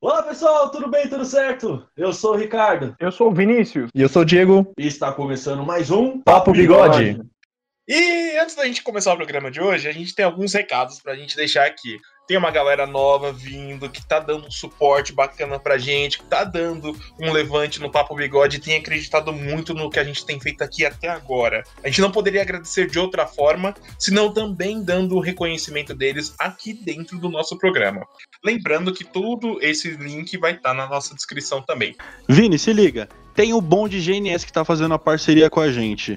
Olá pessoal, tudo bem? Tudo certo? Eu sou o Ricardo. Eu sou o Vinícius. E eu sou o Diego. E está começando mais um Papo Bigode. E antes da gente começar o programa de hoje, a gente tem alguns recados pra gente deixar aqui. Tem uma galera nova vindo, que tá dando um suporte bacana pra gente, que tá dando um levante no Papo Bigode e tem acreditado muito no que a gente tem feito aqui até agora. A gente não poderia agradecer de outra forma, senão também dando o reconhecimento deles aqui dentro do nosso programa. Lembrando que todo esse link vai estar na nossa descrição também. Vini, se liga. Tem o Bom de GNS que tá fazendo a parceria com a gente.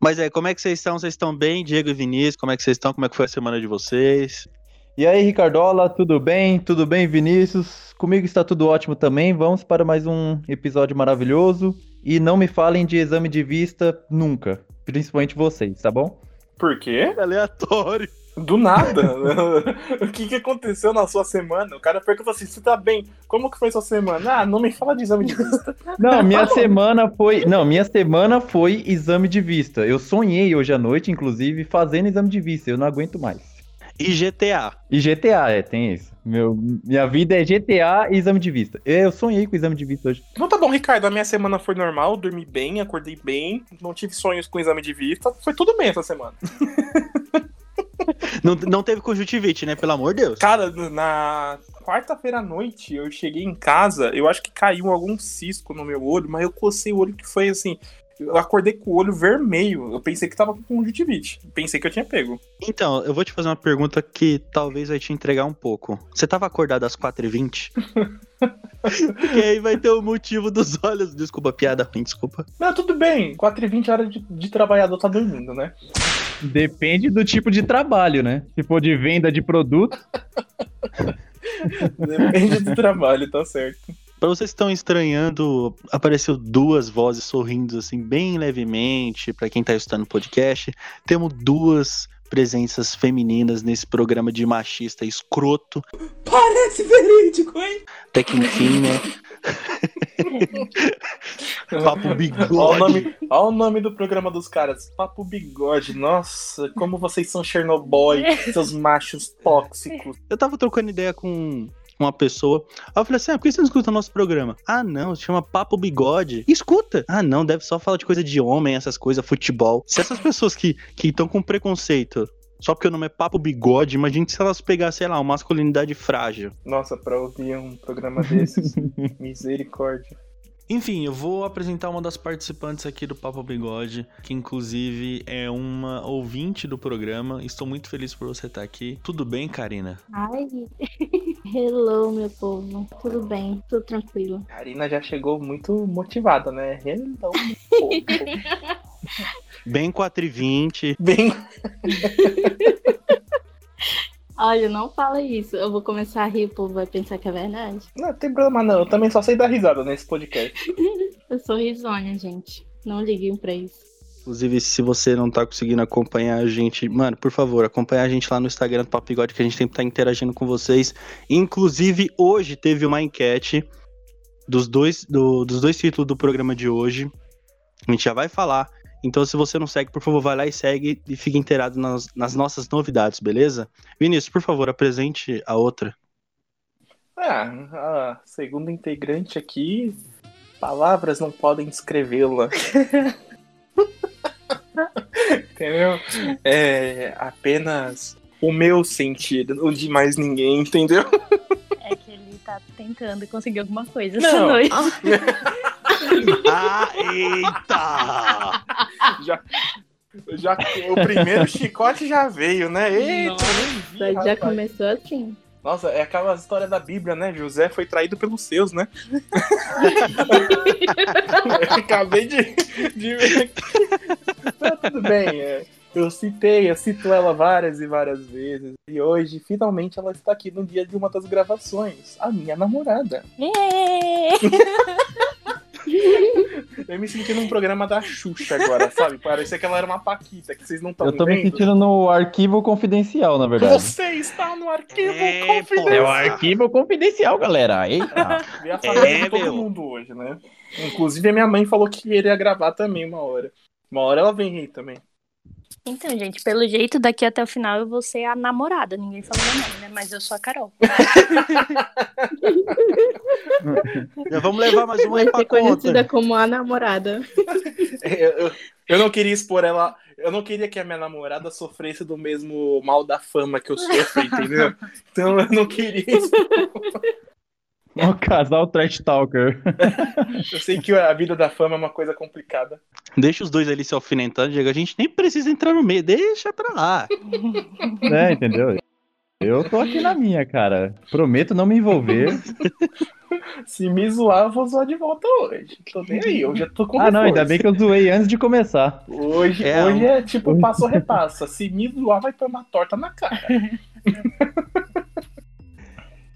Mas aí, como é que vocês estão? Vocês estão bem, Diego e Vinícius? Como é que vocês estão? Como é que foi a semana de vocês? E aí, Ricardola, tudo bem? Tudo bem, Vinícius? Comigo está tudo ótimo também. Vamos para mais um episódio maravilhoso. E não me falem de exame de vista nunca, principalmente vocês, tá bom? Por quê? Aleatório. Do nada. o que, que aconteceu na sua semana? O cara pergunta assim: você tá bem? Como que foi sua semana? Ah, não me fala de exame de vista. Não, minha semana foi. Não, minha semana foi exame de vista. Eu sonhei hoje à noite, inclusive, fazendo exame de vista. Eu não aguento mais. E GTA. E GTA, é, tem isso. Meu, minha vida é GTA e exame de vista. Eu sonhei com exame de vista hoje. Então tá bom, Ricardo. A minha semana foi normal, dormi bem, acordei bem, não tive sonhos com exame de vista. Foi tudo bem essa semana. Não, não teve conjuntivite, né? Pelo amor de Deus. Cara, na quarta-feira à noite eu cheguei em casa, eu acho que caiu algum cisco no meu olho, mas eu cocei o olho que foi assim. Eu acordei com o olho vermelho. Eu pensei que tava com conjuntivite. Pensei que eu tinha pego. Então, eu vou te fazer uma pergunta que talvez vai te entregar um pouco. Você tava acordado às 4h20? Porque aí vai ter o motivo dos olhos. Desculpa, piada ruim, desculpa. Não, tudo bem. 4h20 hora de, de trabalhador tá dormindo, né? Depende do tipo de trabalho, né? Se for de venda de produto. Depende do trabalho, tá certo. Para vocês que estão estranhando, apareceu duas vozes sorrindo assim bem levemente. Para quem tá escutando o podcast, temos duas presenças femininas nesse programa de machista escroto. Parece verídico, hein? Até que enfim, né? Papo bigode. Olha o, nome, olha o nome do programa dos caras. Papo bigode. Nossa, como vocês são Chernobyl, seus machos tóxicos. Eu tava trocando ideia com uma pessoa. Aí eu falei assim: ah, por que você não escuta o nosso programa? Ah, não, se chama Papo Bigode. Escuta! Ah, não, deve só falar de coisa de homem, essas coisas, futebol. Se essas pessoas que estão com preconceito. Só porque o nome é Papo Bigode, imagine se elas pegassem, sei lá, uma masculinidade frágil. Nossa, pra ouvir um programa desses, misericórdia. Enfim, eu vou apresentar uma das participantes aqui do Papo Bigode, que inclusive é uma ouvinte do programa. Estou muito feliz por você estar aqui. Tudo bem, Karina? Ai, hello, meu povo. Tudo bem, tudo tranquilo. Karina já chegou muito motivada, né? Hello, meu povo. Bem 4 e 20. Bem. Olha, não fala isso. Eu vou começar a rir, o povo vai pensar que é verdade. Não tem problema não, eu também só sei dar risada nesse podcast. Eu sou risonha, gente. Não liguem pra isso. Inclusive, se você não tá conseguindo acompanhar a gente, mano, por favor, acompanha a gente lá no Instagram do Papigode, que a gente sempre tá interagindo com vocês. Inclusive, hoje teve uma enquete dos dois, do- dos dois títulos do programa de hoje. A gente já vai falar. Então, se você não segue, por favor, vai lá e segue e fique inteirado nas, nas nossas novidades, beleza? Vinícius, por favor, apresente a outra. Ah, a segunda integrante aqui, palavras não podem descrevê-la. entendeu? É apenas o meu sentido, o de mais ninguém, entendeu? É que ele tá tentando conseguir alguma coisa Não. essa noite. Ah, eita! Já, já, o primeiro chicote já veio, né? Eita, Nossa, nem vi, Já rapaz. começou assim. Nossa, é aquela história da Bíblia, né? José foi traído pelos seus, né? Acabei de, de ver aqui. Mas tudo bem, é. Eu citei, eu cito ela várias e várias vezes. E hoje, finalmente, ela está aqui no dia de uma das gravações. A minha namorada. Eu me senti num programa da Xuxa agora, sabe? Parecia que ela era uma Paquita, que vocês não estão Eu tô me vendo. sentindo no arquivo confidencial, na verdade. Você está no arquivo É, confidencial. É o arquivo confidencial, galera. Eita. Vi a família É, de todo meu. mundo hoje, né? Inclusive a minha mãe falou que iria gravar também uma hora. Uma hora ela vem aí também. Então, gente, pelo jeito, daqui até o final eu vou ser a namorada. Ninguém falou meu nome, né? Mas eu sou a Carol. Já vamos levar mais uma Vai aí pra conhecida conta. como a namorada. Eu, eu- eu não queria expor ela. Eu não queria que a minha namorada sofresse do mesmo mal da fama que eu sofro, entendeu? Então eu não queria expor. O casal trash talker. Eu sei que a vida da fama é uma coisa complicada. Deixa os dois ali se alfinetando, Diego. A gente nem precisa entrar no meio, deixa pra lá. né, entendeu? Eu tô aqui na minha, cara. Prometo não me envolver. Se me zoar, eu vou zoar de volta hoje. Tô nem aí, eu já tô com Ah, não, ainda bem que eu zoei antes de começar. Hoje É, hoje é tipo passo ou repassa. Se me zoar, vai tomar torta na cara.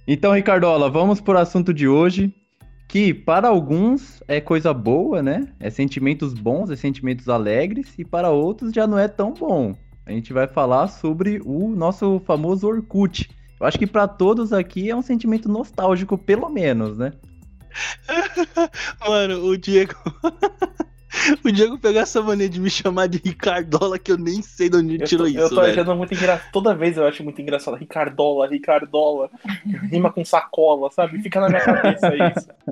Então, Ricardola, vamos pro assunto de hoje, que para alguns é coisa boa, né? É sentimentos bons, é sentimentos alegres, e para outros já não é tão bom. A gente vai falar sobre o nosso famoso Orkut. Eu acho que para todos aqui é um sentimento nostálgico, pelo menos, né? Mano, o Diego. o Diego pegou essa mania de me chamar de Ricardola que eu nem sei de onde ele Eu tirou isso. eu tô velho. achando muito engraçado. Toda vez eu acho muito engraçado. Ricardola, Ricardola. Rima com sacola, sabe? Fica na minha cabeça isso.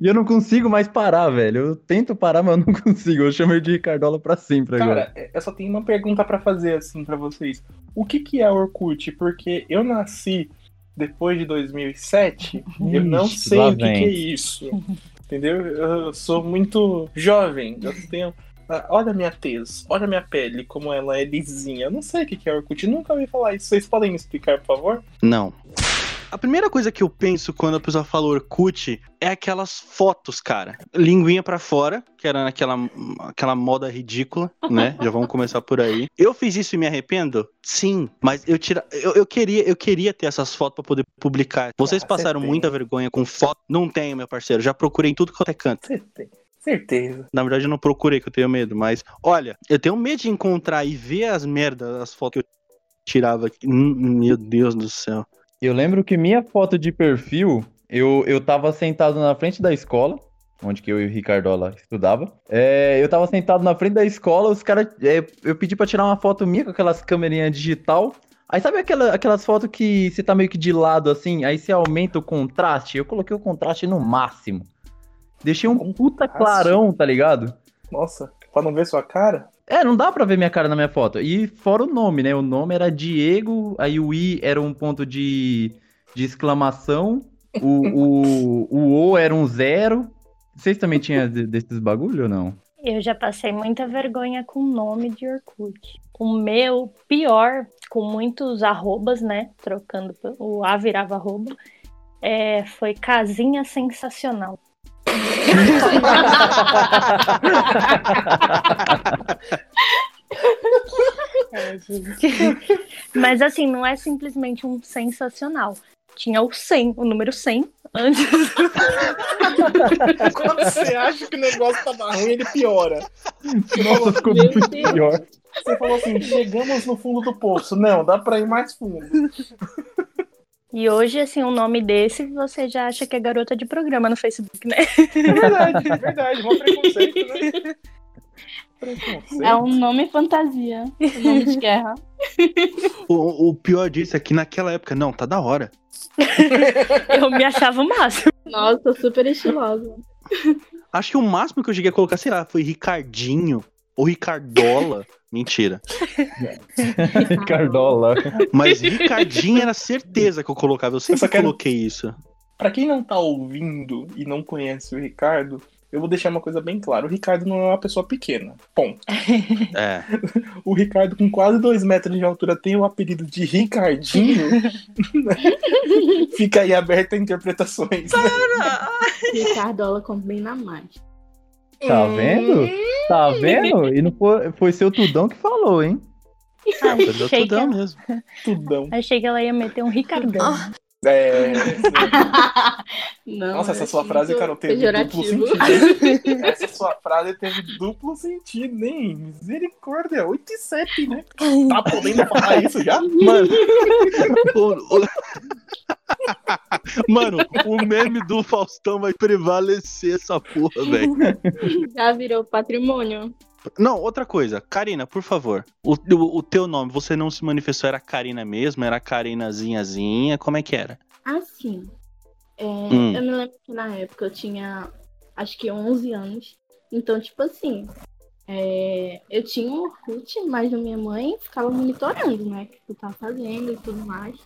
E eu não consigo mais parar, velho. Eu tento parar, mas eu não consigo. Eu chamo ele de Ricardola pra sempre agora. Cara, eu só tenho uma pergunta pra fazer, assim, pra vocês. O que que é Orkut? Porque eu nasci depois de 2007, eu não Ixi, sei o que, que é isso. Entendeu? Eu sou muito jovem. Eu tenho. Ah, Olha a minha tez, olha a minha pele, como ela é lisinha. Eu não sei o que é Orkut, nunca ouvi falar isso. Vocês podem me explicar, por favor? Não. A primeira coisa que eu penso quando a pessoa fala Orkut é aquelas fotos, cara. Linguinha pra fora, que era naquela aquela moda ridícula, né? Já vamos começar por aí. Eu fiz isso e me arrependo? Sim, mas eu tira, eu, eu queria, eu queria ter essas fotos pra poder publicar. Vocês Ah, passaram tem. muita vergonha com foto? Não tenho, meu parceiro. Já procurei em tudo quanto é canto. Certeza. Certeza. Na verdade, eu não procurei, que eu tenho medo, mas olha, eu tenho medo de encontrar e ver as merdas, as fotos que eu tirava aqui. Hum, Meu Deus do céu. Eu lembro que minha foto de perfil, eu, eu tava sentado na frente da escola, onde que eu e o Ricardola estudava. É, eu tava sentado na frente da escola, os caras. é, eu pedi pra tirar uma foto minha com aquelas câmerinhas digital. Aí sabe aquela- aquelas fotos que você tá meio que de lado assim, aí você aumenta o contraste? Eu coloquei o contraste no máximo. Deixei um puta clarão, tá ligado? Nossa, pra não ver sua cara? É, não dá pra ver minha cara na minha foto. E fora o nome, né? O nome era Diego, aí o I era um ponto de, de exclamação, o, o, o O era um zero. Vocês também tinham de- desses bagulho ou não? Eu já passei muita vergonha com o nome de Orkut. O meu, pior, com muitos arrobas, né? Trocando, o A virava arroba. é, foi Casinha Sensacional. Mas assim, não é simplesmente um sensacional. Tinha o 100, o número 100, antes. Quando você acha que o negócio tá ruim, ele piora. Nossa, ficou Meu muito Deus. pior. Você falou assim, chegamos no fundo do poço. Não, dá pra ir mais fundo. E hoje, assim, um nome desse, você já acha que é garota de programa no Facebook, né? É verdade, é verdade. Mó preconceito, né? Preconceito. É um nome fantasia. Um nome de guerra. O, o pior disso é que naquela época, não, tá da hora. Eu me achava o máximo. Nossa, super estilosa. Acho que o máximo que eu cheguei a colocar, sei lá, foi Ricardinho ou Ricardola. Mentira. Cardola. Mas Ricardinho era certeza que eu colocava. Eu sempre só quero- coloquei isso. Pra quem não tá ouvindo e não conhece o Ricardo, eu vou deixar uma coisa bem clara. O Ricardo não é uma pessoa pequena. Ponto. É. O Ricardo, com quase dois metros de altura, tem o apelido de Ricardinho. Fica aí aberto a interpretações. né? Ricardola combina mais. Tá vendo? Tá vendo? E não foi, foi seu Tudão que falou, hein? Do Achei que, tudão mesmo. Tudão. achei que ela ia meter um Ricardão. É, Não, Nossa, essa eu sua frase, cara, teve duplo pejorativo. sentido. Essa sua frase teve duplo sentido, hein? Misericórdia, 8 e 7, né? Tá podendo falar isso já? Mano. o, o- Mano, o meme do Faustão vai prevalecer essa porra, velho. Já virou patrimônio. Não, outra coisa. Karina, por favor. O, o, o teu nome, você não se manifestou, era Karina mesmo? Era Karinazinhazinha? Como é que era? Assim, é, Hum. eu me lembro que na época eu tinha acho que 11 anos. Então, tipo assim, é, eu tinha um Orkut, mas a minha mãe ficava monitorando, né? O que eu tava fazendo e tudo mais.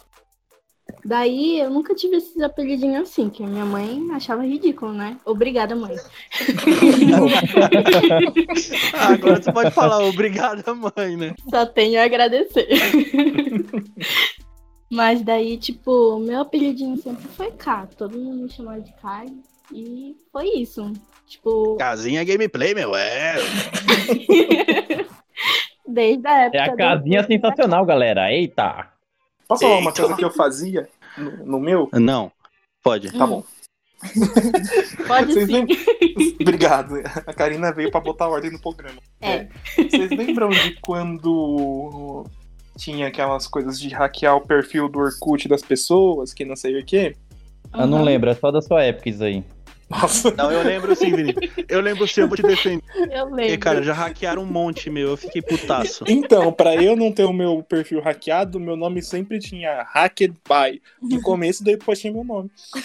Daí eu nunca tive esses apelidinhos assim, que a minha mãe achava ridículo, né? Obrigada, mãe. Ah, agora você pode falar, obrigada, mãe, né? Só tenho a agradecer. Mas daí, tipo, meu apelidinho sempre foi K. Todo mundo me chamava de K. E foi isso. Tipo, Casinha gameplay, meu, é. desde a época. É a casinha sensacional, galera. Eita! Posso falar uma coisa que eu fazia no, no meu? Não, pode. Tá bom. Pode Vocês sim. lembram? Obrigado. A Karina veio pra botar ordem no programa. É. Vocês lembram de quando tinha aquelas coisas de hackear o perfil do Orkut das pessoas, que não sei o quê? Eu não Uhum. lembro, é só da sua época isso aí. Nossa, Não, eu lembro sim, Vini. Eu lembro sim, eu vou te defender. Eu Porque, lembro. cara, já hackearam um monte, meu. Eu fiquei putaço. Então, pra eu não ter o meu perfil hackeado, meu nome sempre tinha Hacked By. No começo, depois tinha meu nome.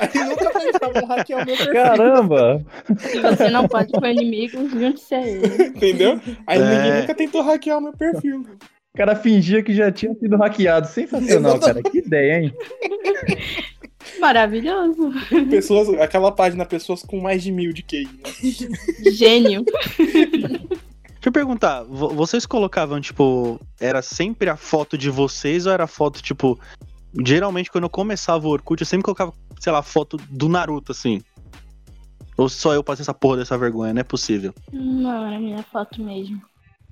Aí nunca tentavam hackear o meu perfil, Caramba! Se você não pode com inimigo, junte-se a ele. entendeu? Aí É. ninguém nunca tentou hackear o meu perfil. O cara fingia que já tinha sido hackeado. Sensacional, cara. Que ideia, hein? Maravilhoso. Pessoas, aquela página, pessoas com mais de mil de QI. Né? Gênio. Deixa eu perguntar, vo- vocês colocavam, tipo, era sempre a foto de vocês ou era foto, tipo. Geralmente, quando eu começava o Orkut, eu sempre colocava, sei lá, foto do Naruto, assim. Ou só eu passei essa porra dessa vergonha, não é possível. Não, era minha foto mesmo.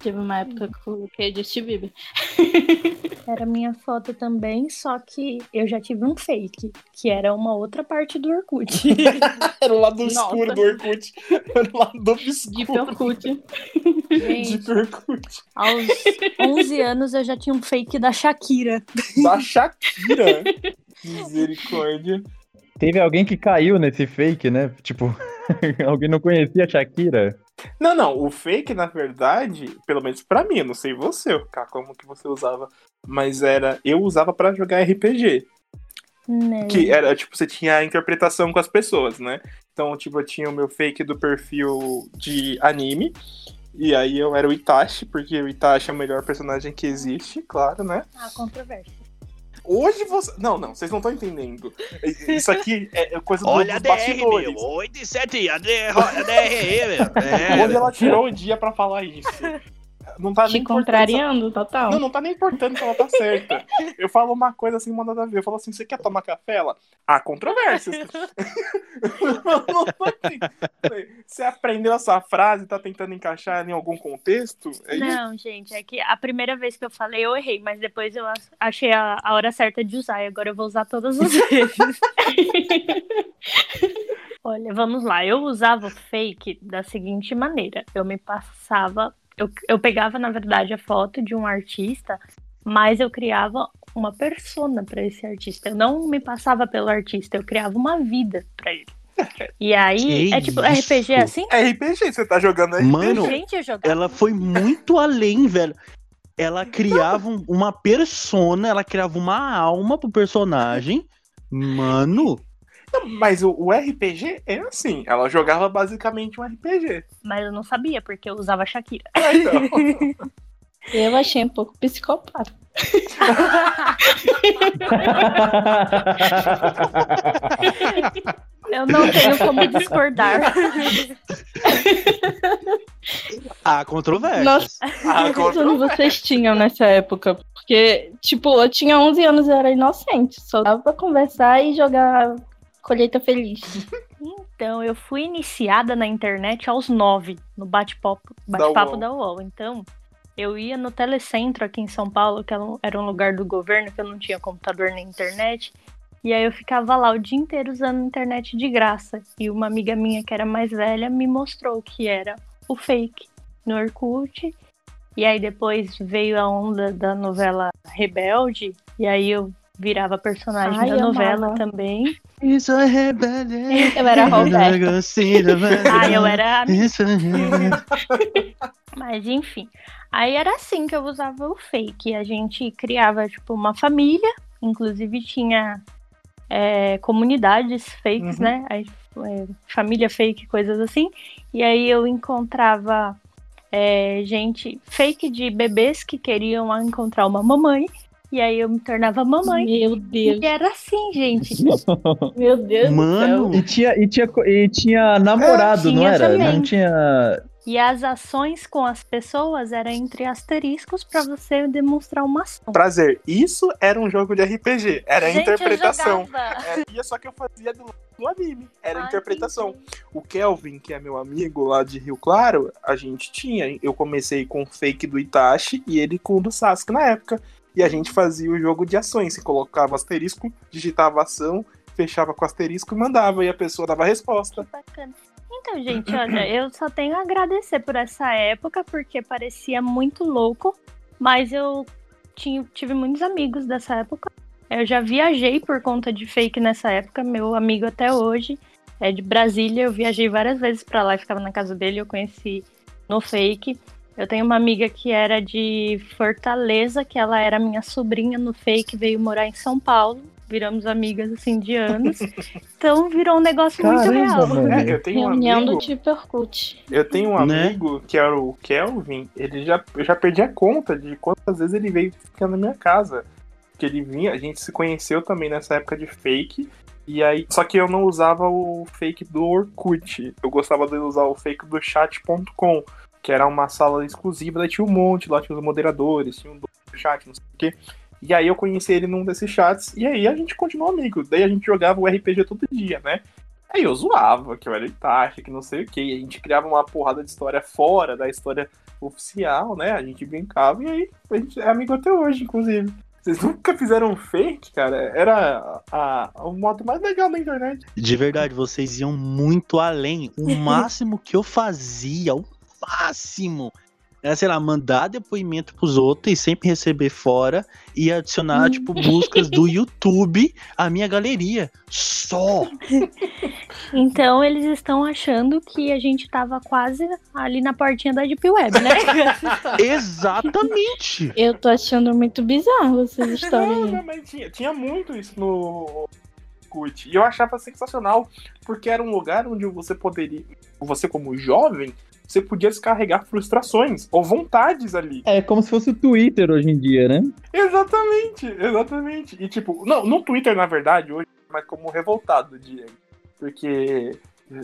Teve uma época que eu coloquei Justin Bieber. Era minha foto também, só que eu já tive um fake, que era uma outra parte do Orkut. Era o lado Nossa. obscuro do Orkut. Era o lado De obscuro Orkut. Gente, de Orkut. aos 11 anos eu já tinha um fake da Shakira. Da Shakira. Misericórdia. Teve alguém que caiu nesse fake, né? Tipo, alguém não conhecia a Shakira. Não, não, o fake, na verdade, pelo menos pra mim, eu não sei você, Cá, como que você usava, mas era, eu usava pra jogar RPG, Né? que era, tipo, você tinha a interpretação com as pessoas, né? Então, tipo, eu tinha o meu fake do perfil de anime, e aí eu era o Itachi, porque o Itachi é o melhor personagem que existe, claro, né? Ah, controvérsia. Hoje você... Não, não, vocês não estão entendendo. Isso aqui é é coisa do, Olha a dos DR, bastidores. meu. 8 e 7, a DR, a DR aí, meu. Hoje É. ela tirou o dia pra falar isso. Não tá Te nem contrariando, total. Não, não tá nem importando se ela tá certa. Eu falo uma coisa assim, manda nada a ver. Eu falo assim, você quer tomar café? Ela, há controvérsias. Não assim. Você aprendeu essa frase tá tentando encaixar em algum contexto? É isso? Não, gente, é que a primeira vez que eu falei eu errei, mas depois eu ach- achei a, a hora certa de usar e agora eu vou usar todas as vezes. Olha, vamos lá. Eu usava o fake da seguinte maneira: eu me passava, eu, eu pegava na verdade a foto de um artista, mas eu criava uma persona para esse artista. Eu não me passava pelo artista, eu criava uma vida para ele. E aí, Que é tipo isso? RPG assim? É RPG, você tá jogando RPG. Mano, Gente, ela foi muito além, velho. Ela criava um- uma persona, ela criava uma alma pro personagem. Mano, mas o, o RPG é assim, ela jogava basicamente um RPG. Mas eu não sabia, porque eu usava Shakira. É, então. Eu achei um pouco psicopata. Eu não tenho como discordar. há controvérsias. Nossa, Ah, quantos anos vocês tinham nessa época? Porque, tipo, eu tinha 11 anos e era inocente. Só dava pra conversar e jogar colheita feliz. Então, eu fui iniciada na internet aos nove, no bate-papo bate UOL. da UOL. Então, eu ia no Telecentro aqui em São Paulo, que era um- lugar do governo, que eu não tinha computador nem internet. E aí eu ficava lá o dia inteiro usando internet de graça. E uma amiga minha que era mais velha me mostrou o que era o fake no Orkut. E aí depois veio a onda da novela Rebelde. E aí eu virava personagem Ai, da amava. novela também. Isso é rebelde. Eu era a Roberta. Ah, eu era Isso é Mas enfim. Aí era assim que eu usava o fake. A gente criava, tipo, uma família. Inclusive tinha é, comunidades fakes, Uhum. né? Aí, é, família fake, coisas assim. E aí eu encontrava é, gente fake de bebês que queriam encontrar uma mamãe. E aí eu me tornava mamãe. Meu Deus. E era assim, gente. Meu Deus Mano. do E tinha, e tinha, e tinha namorado, É, não tinha era? também. Não tinha. E as ações com as pessoas eram entre asteriscos pra você demonstrar uma ação. Prazer, isso era um jogo de RPG. Era a Gente, interpretação. jogava. É, e é só que eu fazia do, do anime. Era a Ai, interpretação. entendi. O Kelvin, que é meu amigo lá de Rio Claro, a gente tinha. Eu comecei com o fake do Itachi e ele com o do Sasuke na época. E a gente fazia o jogo de ações. Você colocava asterisco, digitava ação, fechava com asterisco e mandava. E a pessoa dava a resposta. Bacana. Então, gente, olha, eu só tenho a agradecer por essa época, porque parecia muito louco, mas eu tinha, tive muitos amigos dessa época. Eu já viajei por conta de fake nessa época, meu amigo até hoje é de Brasília, eu viajei várias vezes pra lá e ficava na casa dele, eu conheci no fake. Eu tenho uma amiga que era de Fortaleza, que ela era minha sobrinha no fake, veio morar em São Paulo. Viramos amigas assim de anos. Então virou um negócio muito Caramba, real. mano. É, eu tenho um Reunião amigo. do tipo Orkut. Eu tenho um Né? amigo que era o Kelvin, ele já, eu já perdi a conta de quantas vezes ele veio ficar na minha casa. Que ele vinha, a gente se conheceu também nessa época de fake. E aí, só que eu não usava o fake do Orkut. Eu gostava de usar o fake do chat.com, que era uma sala exclusiva, daí tinha um monte, lá tinha os moderadores, tinha um chat, não sei o quê. E aí eu conheci ele num desses chats, e aí a gente continuou amigo. Daí a gente jogava o RPG todo dia, né? Aí eu zoava, que eu era Itachi, que não sei o que. A gente criava uma porrada de história fora da história oficial, né? A gente brincava e aí a gente é amigo até hoje, inclusive. Vocês nunca fizeram fake, cara? Era a, a- o modo mais legal da internet. De verdade, vocês iam muito além. O máximo que eu fazia, o máximo, era, sei lá, mandar depoimento pros outros e sempre receber fora e adicionar, tipo, buscas do YouTube à minha galeria. Só! Então eles estão achando que a gente tava quase ali na portinha da Deep Web, né? Exatamente! Eu tô achando muito bizarro essas histórias Não, não, mas tinha, tinha muito isso no Orkut. E eu achava sensacional, porque era um lugar onde você poderia, você como jovem, você podia descarregar frustrações ou vontades ali. É como se fosse o Twitter hoje em dia, né? Exatamente, exatamente. E tipo, não, no Twitter, na verdade, hoje, mas como revoltado, Diego. Porque.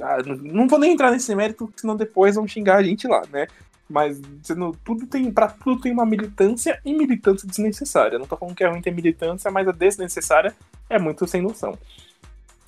ah, não- vou nem entrar nesse mérito, senão depois vão xingar a gente lá, né? Mas não, tudo tem, pra tudo tem uma militância e militância desnecessária. Não tô falando que é ruim ter militância, mas a desnecessária é muito sem noção.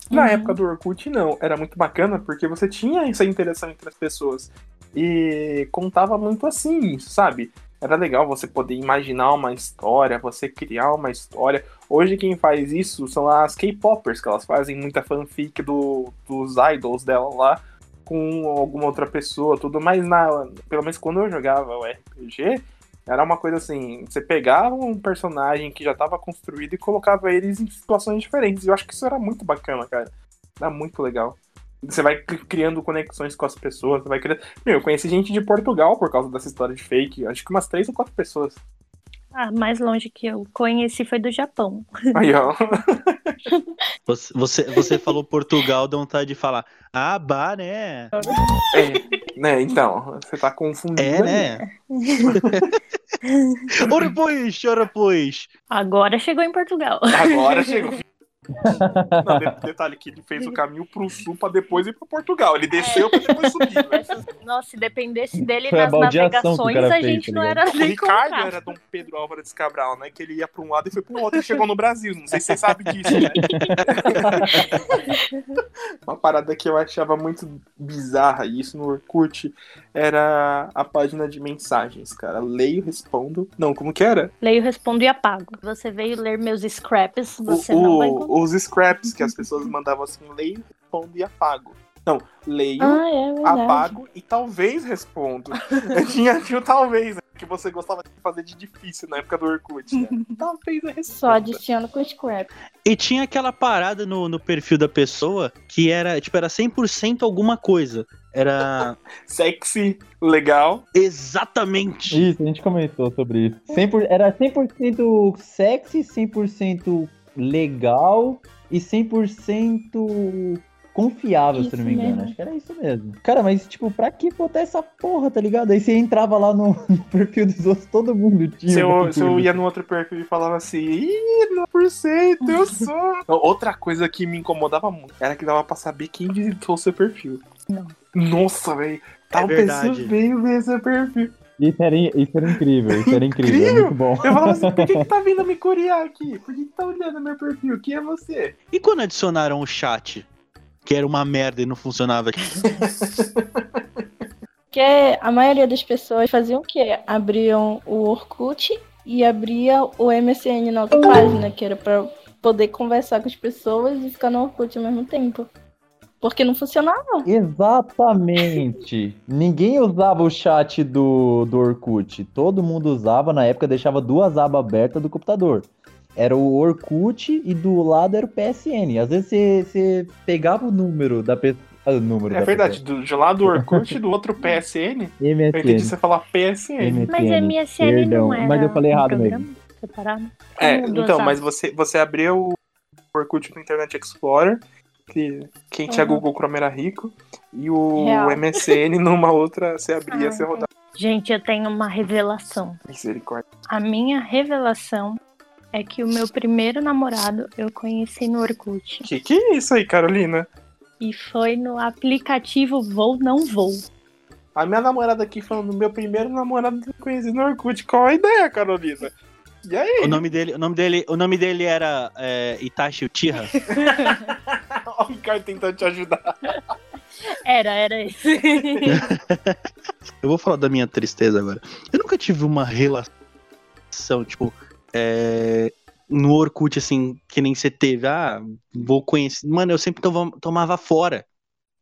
Na Uhum. época do Orkut, não. Era muito bacana porque você tinha essa interação entre as pessoas. E contava muito assim, sabe? Era legal você poder imaginar uma história, você criar uma história. Hoje quem faz isso são as K-popers, que elas fazem muita fanfic do, dos idols dela lá com alguma outra pessoa, tudo. Mas na, pelo menos quando eu jogava o RPG, era uma coisa assim, você pegava um personagem que já estava construído e colocava eles em situações diferentes. E eu acho que isso era muito bacana, cara. Era muito legal. Você vai cri- criando conexões com as pessoas, você vai criando. Meu, eu conheci gente de Portugal por causa dessa história de fake. Acho que umas três ou quatro pessoas. Ah, mais longe que eu conheci foi do Japão. Aí, ó. Você, você, você falou Portugal, dá vontade de falar. Ah, bah, né? É, né, então, você tá confundindo. É, aí. né? ora pois, ora pois. Agora chegou em Portugal. Agora chegou. Não, de- detalhe que ele fez o caminho pro sul pra depois ir pra Portugal. Ele desceu pra depois subir. Né? Nossa, se dependesse dele Foi nas o navegações, a fez, gente tá não era O nem Ricardo colocado. era Dom Pedro Álvares Cabral, né? Que ele ia pra um lado e foi pro outro e chegou no Brasil. Não sei se vocês sabem disso, né? Uma parada que eu achava muito bizarra, e isso no Orkut, era a página de mensagens, cara. Leio, respondo. Não, como que era? Leio, respondo e apago. Você veio ler meus scraps, O- você o- não vai encontrar. Os scraps que as pessoas mandavam assim: leio, respondo e apago. Não, leio, Ah, é apago e talvez respondo. Eu tinha, tinha o talvez, né, que você gostava de fazer de difícil na época do Orkut. Né? Talvez eu responda. Só adiciona com scrap. E tinha aquela parada no, no perfil da pessoa que era, tipo, era 100% alguma coisa. Era Sexy, legal. exatamente. Isso, a gente comentou sobre isso. 100%, era 100% sexy, 100% legal e 100% confiável, se Isso eu não me engano. mesmo. Acho que era isso mesmo. Cara, mas tipo, pra que botar essa porra, tá ligado? Aí você entrava lá no, no perfil dos outros, todo mundo tinha. Se eu, se eu ia no outro perfil e falava assim, ih, 9%, eu sou. Outra coisa que me incomodava muito era que dava pra saber quem visitou o seu perfil. Não. Nossa, velho. Tal pessoa verdade. veio ver seu perfil. Isso era, isso era incrível, isso era incrível, é Incrível! muito bom. Eu falava assim, por que, que tá vindo me curiar aqui? Por que, que tá olhando meu perfil? Quem é você? E quando adicionaram o chat? Que era uma merda e não funcionava. Porque a maioria das pessoas faziam o quê? Abriam o Orkut e abria o MSN na outra página, que era pra poder conversar com as pessoas e ficar no Orkut ao mesmo tempo. Porque não funcionava. Exatamente. Ninguém usava o chat do, do Orkut. Todo mundo usava, na época, deixava duas abas abertas do computador. Era o Orkut e do lado era o PSN. Às vezes você, pegava o número da pessoa. O número É da verdade, do, de lá do Orkut e do outro PSN, pessoa. eu entendi MSN. você falar PSN. Mas MSN. MSN perdão, não era mas eu falei errado mesmo. separado? É, então, mas você, você abriu o Orkut no Internet Explorer, que quem tinha Uhum. Google Chrome era rico, e o Real. MSN numa outra você abria, Ah, você rodava. Gente, eu tenho uma revelação. Misericórdia. A minha revelação é que o meu primeiro namorado eu conheci no Orkut. Que que é isso aí, Carolina? E foi no aplicativo Vou Não Vou. A minha namorada aqui falando, meu primeiro namorado que eu conheci no Orkut. Qual a ideia, Carolina? E aí? O nome dele, o nome dele, o nome dele era é, Itachi Uchiha. Ó, o Ricardo tentando te ajudar. Era, era esse. Eu vou falar da minha tristeza agora. Eu nunca tive uma relação, tipo, é, no Orkut, assim, que nem você teve. Ah, vou conhecer. Mano, eu sempre tomava fora.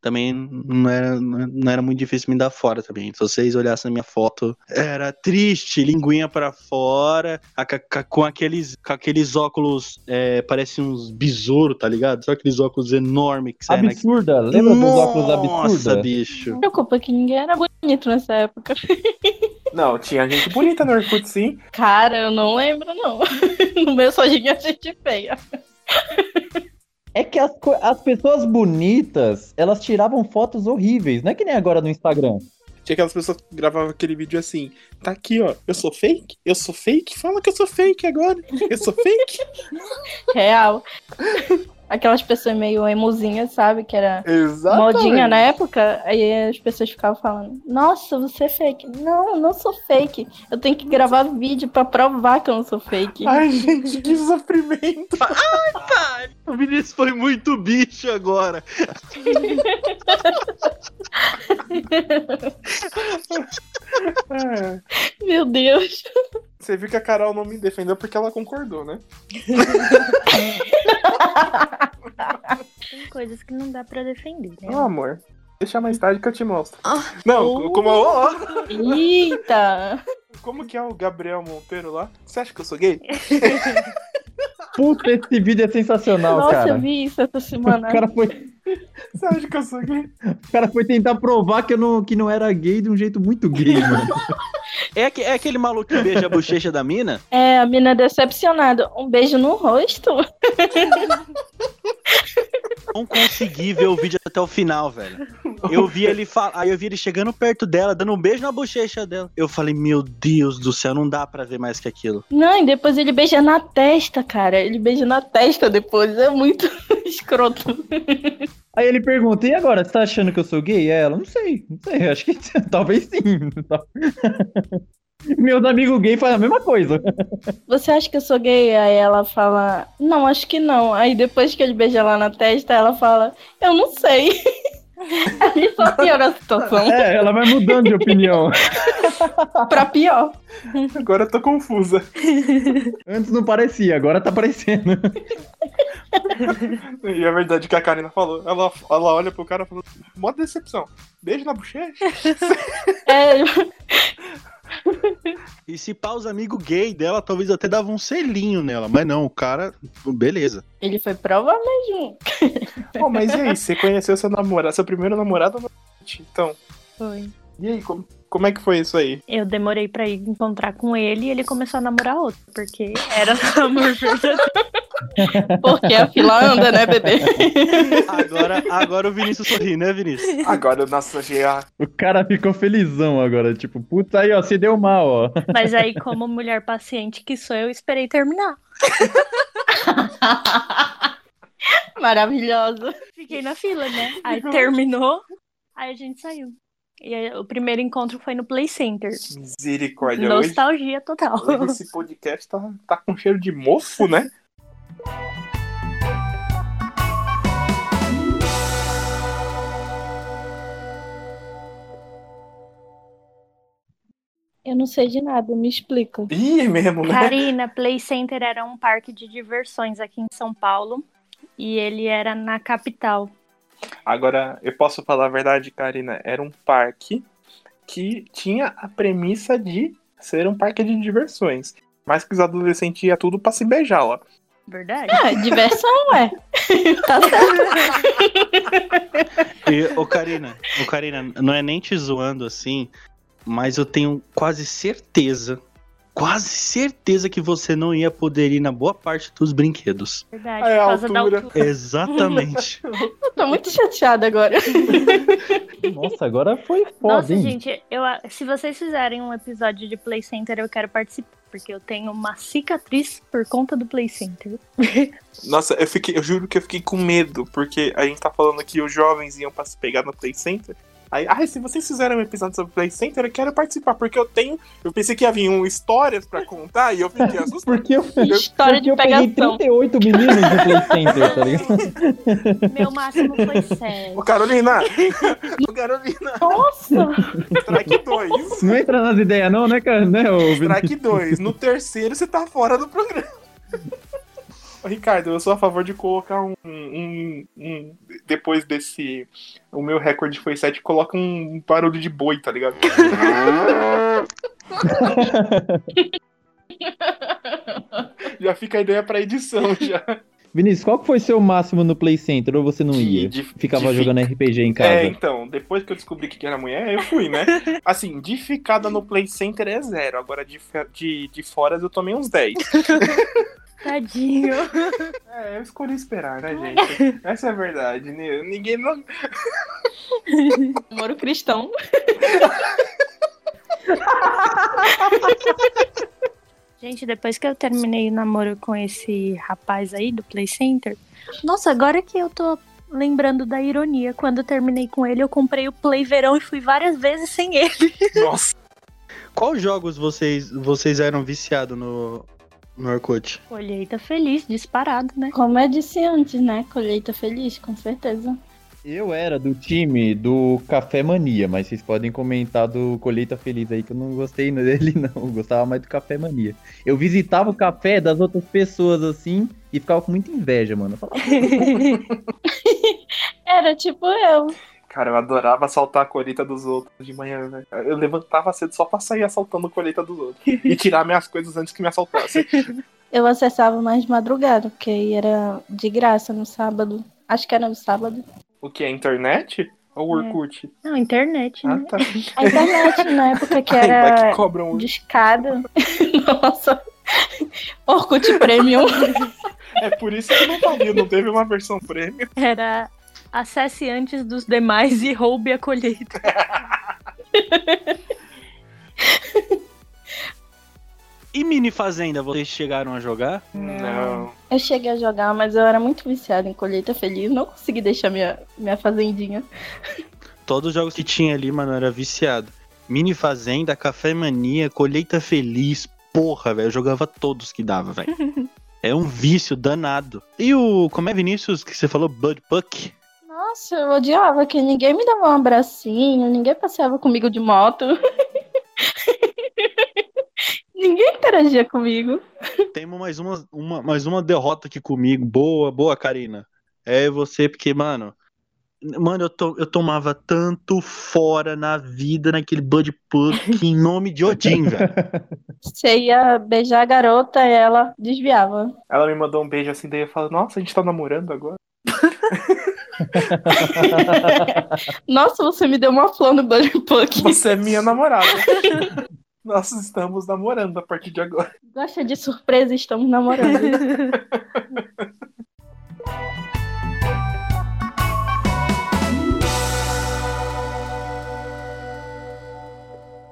Também não era, não era muito difícil me dar fora também. Se vocês olhassem a minha foto, era triste, linguinha pra fora, a- com aqueles, com aqueles óculos, é, parece uns besouros, tá ligado? Só aqueles óculos enormes que saem na... Absurda, lembra dos óculos Nossa, absurda? bicho. Não preocupa que ninguém era bonito nessa época. Não, tinha gente bonita no Orkut, sim. Cara, eu não lembro, não. No meu só tinha gente feia. É que as, as pessoas bonitas, elas tiravam fotos horríveis, não é que nem agora no Instagram. Tinha aquelas pessoas que gravavam aquele vídeo assim. Tá aqui, ó. Eu sou fake? Eu sou fake? Fala que eu sou fake agora. Eu sou fake? Real. aquelas pessoas meio emozinhas, sabe? Que era Exatamente. modinha na época. Aí as pessoas ficavam falando: Nossa, você é fake. Não, eu não sou fake. Eu tenho que gravar vídeo pra provar que eu não sou fake. Ai, gente, que sofrimento. O Vinícius foi muito bicho agora. É. Meu Deus. Você viu que a Carol não me defendeu porque ela concordou, né? Tem coisas que não dá pra defender, né? Ô, amor, deixa mais tarde que eu te mostro. Ah. Não, Oh. como, ó, Eita! como que é o Gabriel Monteiro lá? Você acha que eu sou gay? Puta, esse vídeo é sensacional, Nossa, cara. eu vi isso essa O semana. cara, foi, Você acha que eu sou gay? o cara foi tentar provar que, eu não, que não era gay de um jeito muito gay, mano. É, é aquele maluco que beija a bochecha da mina? É, a mina decepcionada. Um beijo no rosto. Não consegui ver o vídeo até o final, velho. Eu vi ele fa... aí eu vi ele chegando perto dela, dando um beijo na bochecha dela. Eu falei, meu Deus do céu, não dá pra ver mais que aquilo. Não, e depois ele beija na testa, cara. Ele beija na testa depois. É muito escroto. Aí ele pergunta, e agora, você tá achando que eu sou gay? Ela, não sei, não sei, acho que talvez sim. Meus amigos gays fazem a mesma coisa. Você acha que eu sou gay? Aí ela fala, não, acho que não. Aí depois que ele beija lá na testa, ela fala, eu não sei. Aí só piora a situação. É, ela vai mudando de opinião. Pra pior. Agora eu tô confusa. Antes não parecia, agora tá parecendo. E é verdade que a Karina falou. Ela, ela olha pro cara e fala, mó decepção. Beijo na bochecha? É, E se pá, os amigos gay dela talvez até davam um selinho nela, mas não, o cara, beleza. ele foi prova mesmo. Pô, mas e aí, você conheceu seu namorado, seu primeiro namorado na noite, então. Foi. E aí, como, como é que foi isso aí? Eu demorei pra ir encontrar com ele e ele começou a namorar outro, porque era amor verdadeiro. Porque a fila anda, né, bebê? Agora, agora o Vinícius sorri, né, Vinícius? Agora, nossa, GA. O cara ficou felizão agora, tipo, puta aí, ó, se deu mal, ó. Mas aí, como mulher paciente que sou, eu esperei terminar. Maravilhosa. Fiquei na fila, né? Aí terminou, aí a gente saiu. E aí, o primeiro encontro foi no Play Center. Misericórdia. Hoje, Nostalgia total. hoje esse podcast tá, tá com cheiro de mofo, né? Eu não sei de nada, me explica. Ih, mesmo, né? Karina, Play Center era um parque de diversões aqui em São Paulo. E ele era na capital. Agora, eu posso falar a verdade, Karina. Era um parque que tinha a premissa de ser um parque de diversões. Mas que os adolescentes iam tudo pra se beijar lá. Verdade? Ah, diversão, é. tá certo. E, ô Karina, ô Karina, não é nem te zoando assim, mas eu tenho quase certeza, quase certeza que você não ia poder ir na boa parte dos brinquedos. Verdade. É, por a causa da altura. altura. Exatamente. Eu tô muito chateada agora. Nossa, agora foi foda, Nossa, hein? gente, eu, se vocês fizerem um episódio de Play Center, eu quero participar. Porque eu tenho uma cicatriz por conta do Play Center. Nossa, eu fiquei, eu juro que eu fiquei com medo, porque a gente tá falando que os jovens iam pra se pegar no Play Center. Aí, ai, se vocês fizerem um episódio sobre Play Center, eu quero participar, porque eu tenho. Eu pensei que ia vir um histórias pra contar e eu fiquei assustado. Porque eu, História porque de eu peguei pegação. 38 meninos no Play Center, tá ligado? Meu máximo foi sério. Ô, Carolina! Ô, Carolina! Nossa! Strike 2. Não entra nas ideias não, né, cara? Né? Strike 2. No terceiro você tá fora do programa. Ricardo, eu sou a favor de colocar um, um- um- Depois desse. O meu recorde foi 7, coloca um barulho de boi, tá ligado? já fica a ideia pra edição já. Vinícius, qual que foi seu máximo no Play Center ou você não De- ia? de- Ficava de jogando RPG em casa. É, então, depois que eu descobri que era mulher, eu fui, né? Assim, de ficada no Play Center é zero. Agora de, de, de fora eu tomei uns 10. Tadinho. É, eu escolhi esperar, né, gente? Essa é a verdade. né? Ninguém não. Moro cristão. Gente, depois que eu terminei o namoro com esse rapaz aí do Play Center, nossa, agora que eu tô lembrando da ironia, quando eu terminei com ele, eu comprei o Play Verão e fui várias vezes sem ele. Nossa, Quais jogos vocês, vocês eram viciados no, no Orkut? Colheita feliz, disparado, né? Como eu disse antes, né? Colheita feliz, com certeza. Eu era do time do Café Mania, mas vocês podem comentar do Colheita Feliz aí, que eu não gostei dele, não. Eu gostava mais do Café Mania. Eu visitava o café das outras pessoas assim e ficava com muita inveja, mano. Eu falava, Era tipo eu. Cara, eu adorava assaltar a colheita dos outros de manhã, velho. Eu levantava cedo só pra sair assaltando a colheita dos outros. E tirar minhas coisas antes que me assaltassem. Eu acessava mais de madrugada, porque aí era de graça no sábado. Acho que era no sábado. O que? A internet? Ou o É. Orkut? Não, internet, Ah, né? tá. A internet na época que era que cobram de escada. Nossa. Orkut Premium. É por isso que não valeu, não teve uma versão premium. Era acesse antes dos demais e roube a colheita. E Mini Fazenda, vocês chegaram a jogar? Não. Eu cheguei a jogar, mas eu era muito viciada em colheita feliz. Não consegui deixar minha, minha fazendinha. Todos os jogos que tinha ali, mano, eu era viciado. Mini Fazenda, Café Mania, Colheita Feliz. Porra, velho, eu jogava todos que dava, velho. É um vício danado. E o. Como é, Vinícius, que você falou? Bud Puck? Nossa, eu odiava que ninguém me dava um abracinho, ninguém passeava comigo de moto. ninguém interagia comigo. Temos mais uma, uma, mais uma derrota aqui comigo. Boa, boa, Karina. É você, porque, mano. Mano, eu, to- eu tomava tanto fora na vida naquele Bud Puck em nome de Odin, velho. Você ia beijar a garota e ela desviava. Ela me mandou um beijo assim, daí eu falo, nossa, a gente tá namorando agora. Nossa, você me deu uma flor no Buddy Puck. Você é minha namorada. Nós estamos namorando a partir de agora. Gosta de surpresa, estamos namorando.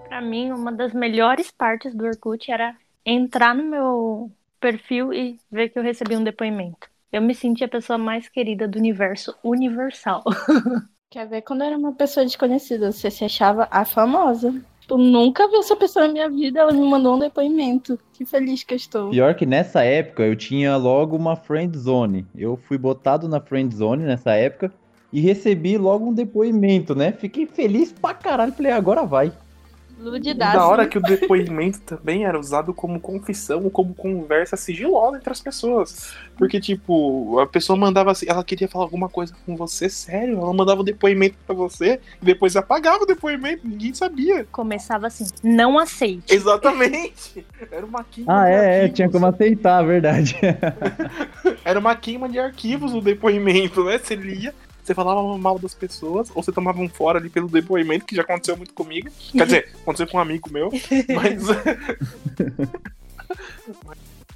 Pra mim, uma das melhores partes do Orkut era entrar no meu perfil e ver que eu recebi um depoimento. Eu me senti a pessoa mais querida do universo universal. Quer ver quando eu era uma pessoa desconhecida? Você se achava a famosa. Eu nunca vi essa pessoa na minha vida, ela me mandou um depoimento. Que feliz que eu estou. Pior que nessa época eu tinha logo uma friend zone. Eu fui botado na friend zone nessa época e recebi logo um depoimento, né? Fiquei feliz pra caralho. Falei, agora vai. Ludidaço. da hora que o depoimento também era usado como confissão ou como conversa sigilosa entre as pessoas. Porque, tipo, a pessoa mandava assim, ela queria falar alguma coisa com você, sério, ela mandava o depoimento pra você e depois apagava o depoimento, ninguém sabia. Começava assim: não aceite. Exatamente! Era uma queima Ah, de é, é, tinha como aceitar, verdade. Era uma queima de arquivos o depoimento, né? Você lia, você falava mal das pessoas, ou você tomava um fora ali pelo depoimento, que já aconteceu muito comigo. Quer dizer, aconteceu com um amigo meu, mas.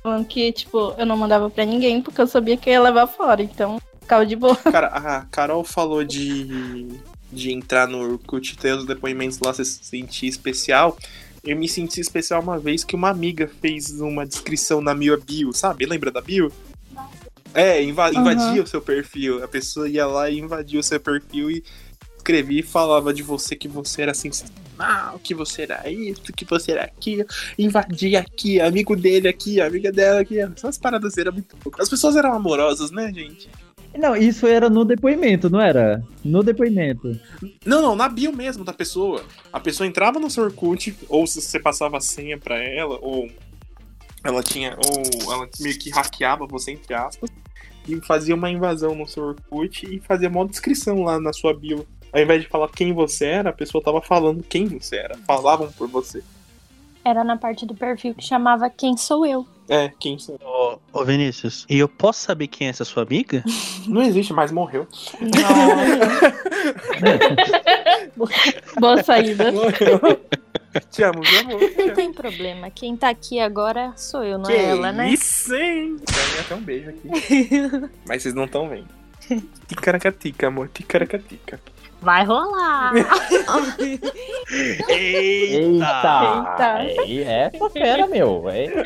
Falando que, tipo, eu não mandava pra ninguém porque eu sabia que eu ia levar fora. Então, ficava de boa. Cara, a Carol falou de, de entrar no Orkut e ter os depoimentos lá, se sentir especial. Eu me senti especial uma vez que uma amiga fez uma descrição na minha bio, sabe? Lembra da bio? É, inva- invadia o seu perfil. A pessoa ia lá e invadia o seu perfil e escrevia e falava de você que você era sensacional, que você era isso, que você era aquilo. Invadia aqui, amigo dele aqui, amiga dela aqui. Essas paradas eram muito pouco. As pessoas eram amorosas, né, gente? Não, isso era no depoimento, não era? No depoimento. Não, não, na bio mesmo da pessoa. A pessoa entrava no seu Orkut, ou se você passava a senha pra ela, ou ela tinha, ou ela meio que hackeava você, entre aspas, e fazia uma invasão no seu Orkut e fazia uma descrição lá na sua bio. Ao invés de falar quem você era, a pessoa tava falando quem você era. Falavam por você. Era na parte do perfil que chamava Quem Sou Eu. É, quem você era. Ô, ô, Vinícius, e eu posso saber quem é essa sua amiga? Não existe mais, morreu. Boa saída. Morreu. Te amo, meu amor. Não tem problema. Quem tá aqui agora sou eu, não Que é ela, né? Isso, hein? Quero até um beijo aqui. Mas vocês não estão vendo. Ticaracatica, amor. Ticaracatica. Vai rolar! Eita! Eita. É, essa fera, meu. É.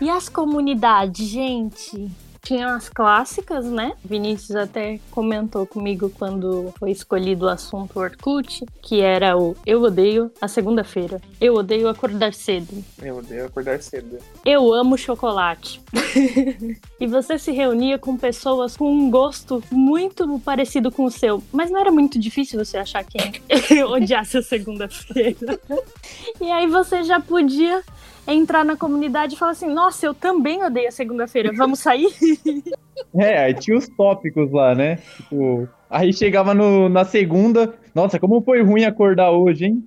E as comunidades, gente? Tinha as clássicas, né? Vinícius até comentou comigo quando foi escolhido o assunto Orkut, que era o Eu odeio a segunda-feira. Eu odeio acordar cedo. Eu odeio acordar cedo. Eu amo chocolate. e você se reunia com pessoas com um gosto muito parecido com o seu, mas não era muito difícil você achar quem odiasse a segunda-feira. e aí você já podia entrar na comunidade e falar assim: Nossa, eu também odeio a segunda-feira, vamos sair? É, aí tinha os tópicos lá, né? Tipo, aí chegava no, na segunda, nossa, como foi ruim acordar hoje, hein?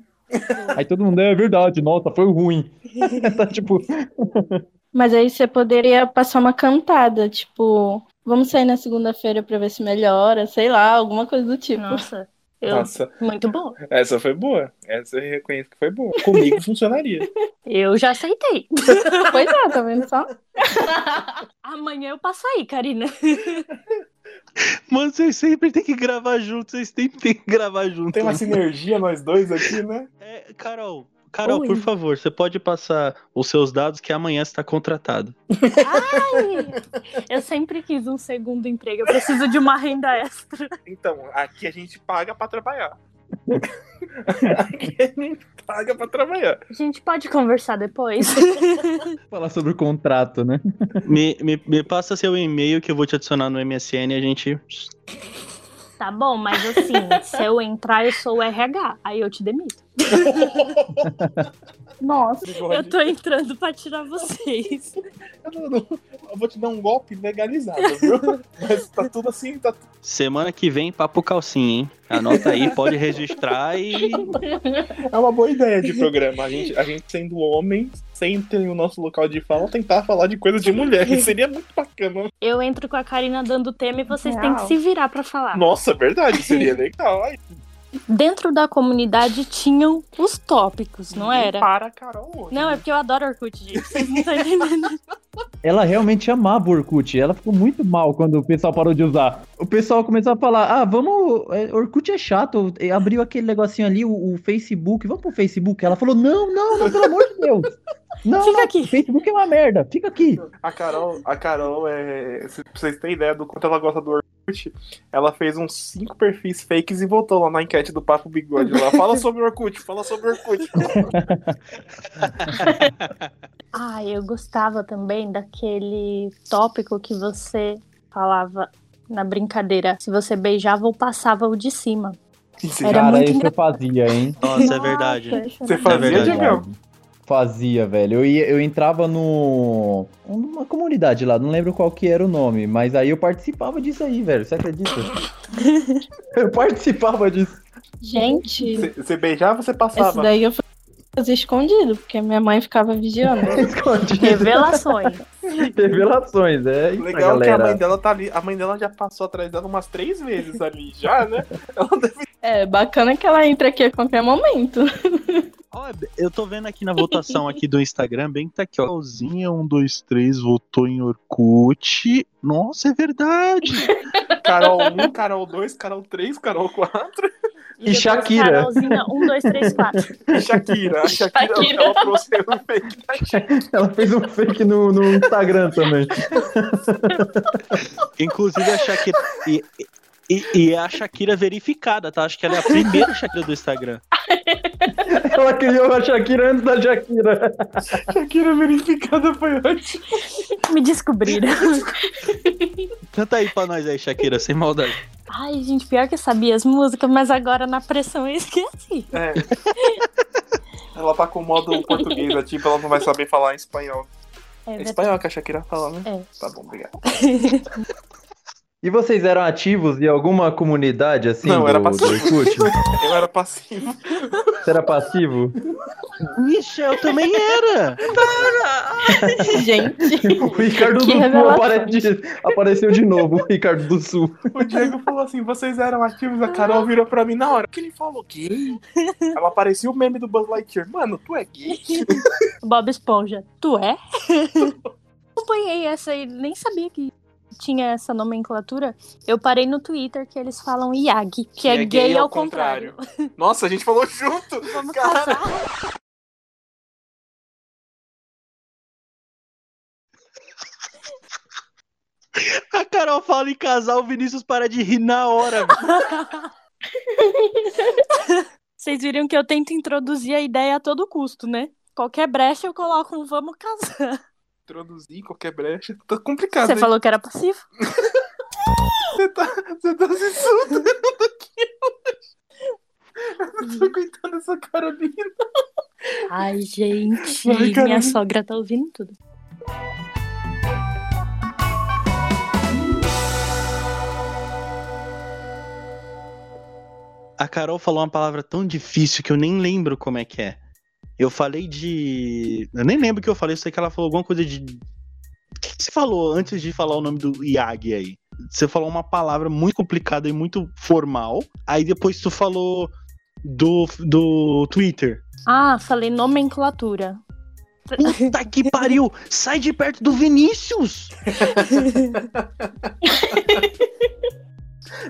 Aí todo mundo, é verdade, nossa, foi ruim. tá tipo, Mas aí você poderia passar uma cantada, tipo, vamos sair na segunda-feira pra ver se melhora, sei lá, alguma coisa do tipo. Nossa, eu- Nossa, muito bom. essa foi boa. Essa eu reconheço que foi boa. Comigo funcionaria. Eu já aceitei. Pois é, tá vendo só? Amanhã eu passo aí, Karina. Mano, vocês sempre tem que gravar junto, vocês sempre tem que gravar junto. Tem uma sinergia nós dois aqui, né? É, Carol, Carol, Oi. por favor, você pode passar os seus dados que amanhã você está contratado. Ai, eu sempre quis um segundo emprego. Eu preciso de uma renda extra. Então, aqui a gente paga pra trabalhar. aqui a gente paga pra trabalhar. A gente pode conversar depois? falar sobre o contrato, né? Me, me, me passa seu e-mail que eu vou te adicionar no MSN e a gente. Tá bom, mas assim, se eu entrar, eu sou o RH. Aí eu te demito. Nossa. Eu tô entrando pra tirar vocês. Eu, não- eu vou te dar um golpe legalizado, viu? Mas tá tudo assim, tá tudo. Semana que vem, papo calcinha, hein? Anota aí, pode registrar e. É uma boa ideia de programa. A gente, a gente sendo homem, sempre no nosso local de fala, tentar falar de coisas de mulher. Seria muito bacana. Eu entro com a Karina dando tema e vocês Real. têm que se virar pra falar. Nossa, verdade, seria legal. Dentro da comunidade tinham os tópicos, não era? Para, Carol. hoje. Não, é porque eu adoro Orkut, gente. Vocês não estão entendendo. Ela realmente amava o Orkut. Ela ficou muito mal quando o pessoal parou de usar. O pessoal começou a falar: ah, vamos. é, Orkut é chato. E Abriu aquele negocinho ali, o, o Facebook. Vamos pro Facebook. Ela falou: não, não, não, pelo amor de Deus. Não, Fica não, aqui. Facebook é uma merda. Fica aqui. A Carol, a Carol é. se- Pra vocês terem ideia do quanto ela gosta do Orkut, ela fez uns cinco perfis fakes e voltou lá na enquete do Papo Bigode lá. Fala sobre o Orkut, fala sobre o Orkut. Ah, eu gostava também daquele tópico que você falava na brincadeira. Se você beijava ou passava o de cima. Era Cara, muito isso eu fazia, hein? Nossa, é verdade. Você É fazia, verdade. Fazia, velho. Eu, ia, eu entrava no. numa comunidade lá, não lembro qual que era o nome, mas aí eu participava disso aí, velho. Você acredita? eu participava disso. Gente, Você- beijava, você passava. daí eu fazia escondido, porque minha mãe ficava vigiando. Escondido. Revelações. Revelações, é isso, Legal que a galera. mãe dela tá ali. A mãe dela já passou atrás dela umas três vezes ali, já, né? Ela deve É, bacana que ela entra aqui a qualquer momento. Ó, eu tô vendo aqui na votação aqui do Instagram, bem que tá aqui, ó. Carolzinha 123 votou em Orkut. Nossa, é verdade. Carol 1, Carol 2, Carol 3, Carol 4 E depois Shakira. Carolzinha, 1, 2, 3, 4. e Shakira. Shakira, Shakira. ela trouxe um fake. Ela fez um fake no, no Instagram também. Inclusive a Shakira. E, e, e é a Shakira verificada, tá? Acho que ela é a primeira Shakira do Instagram. Ela criou a Shakira antes da Shakira. Shakira verificada foi ótimo. Me descobriram. Canta aí pra nós aí, Shakira, sem maldade. Ai, gente, pior que eu sabia as músicas, mas agora na pressão eu esqueci. É. Ela tá com o modo português, é tipo, ela não vai saber falar em espanhol. É É espanhol que a Shakira fala, né? É. Tá bom, obrigado. E vocês eram ativos em alguma comunidade assim Não, do, era passivo. Eu era passivo. Você era passivo? Ixi, eu também era. Gente, O Ricardo Que do Sul revelação. apare- apareceu de novo, o Ricardo do Sul. O Diego falou assim: vocês eram ativos, a Carol virou pra mim na hora. O que ele falou? Gay? Ela parecia o meme do Buzz Lightyear. Mano, tu é gay? Bob Esponja, tu é? Acompanhei essa aí, nem sabia que tinha essa nomenclatura, eu parei no Twitter que eles falam IAG, que, é, gay, ao contrário. Nossa, a gente falou junto. Vamos Cara. casar. A Carol fala em casal, o Vinícius para de rir na hora. Vocês viram que eu tento introduzir a ideia a todo custo, né? Qualquer brecha eu coloco um vamos casar. Introduzir qualquer brecha. Tá complicado. Você hein? falou que era passivo? Você tá, você tá se soltando aqui hoje. Eu não tô aguentando essa Carolina. Ai, gente, Vai, minha Carolina. sogra tá ouvindo tudo. A Carol falou uma palavra tão difícil que eu nem lembro como é que é. Eu falei de. Eu nem lembro o que eu falei, eu sei que ela falou alguma coisa de. O que que você falou antes de falar o nome do Yag aí? Você falou uma palavra muito complicada e muito formal. Aí depois tu falou do, do Twitter. Ah, falei nomenclatura. Puta que pariu! Sai de perto do Vinícius!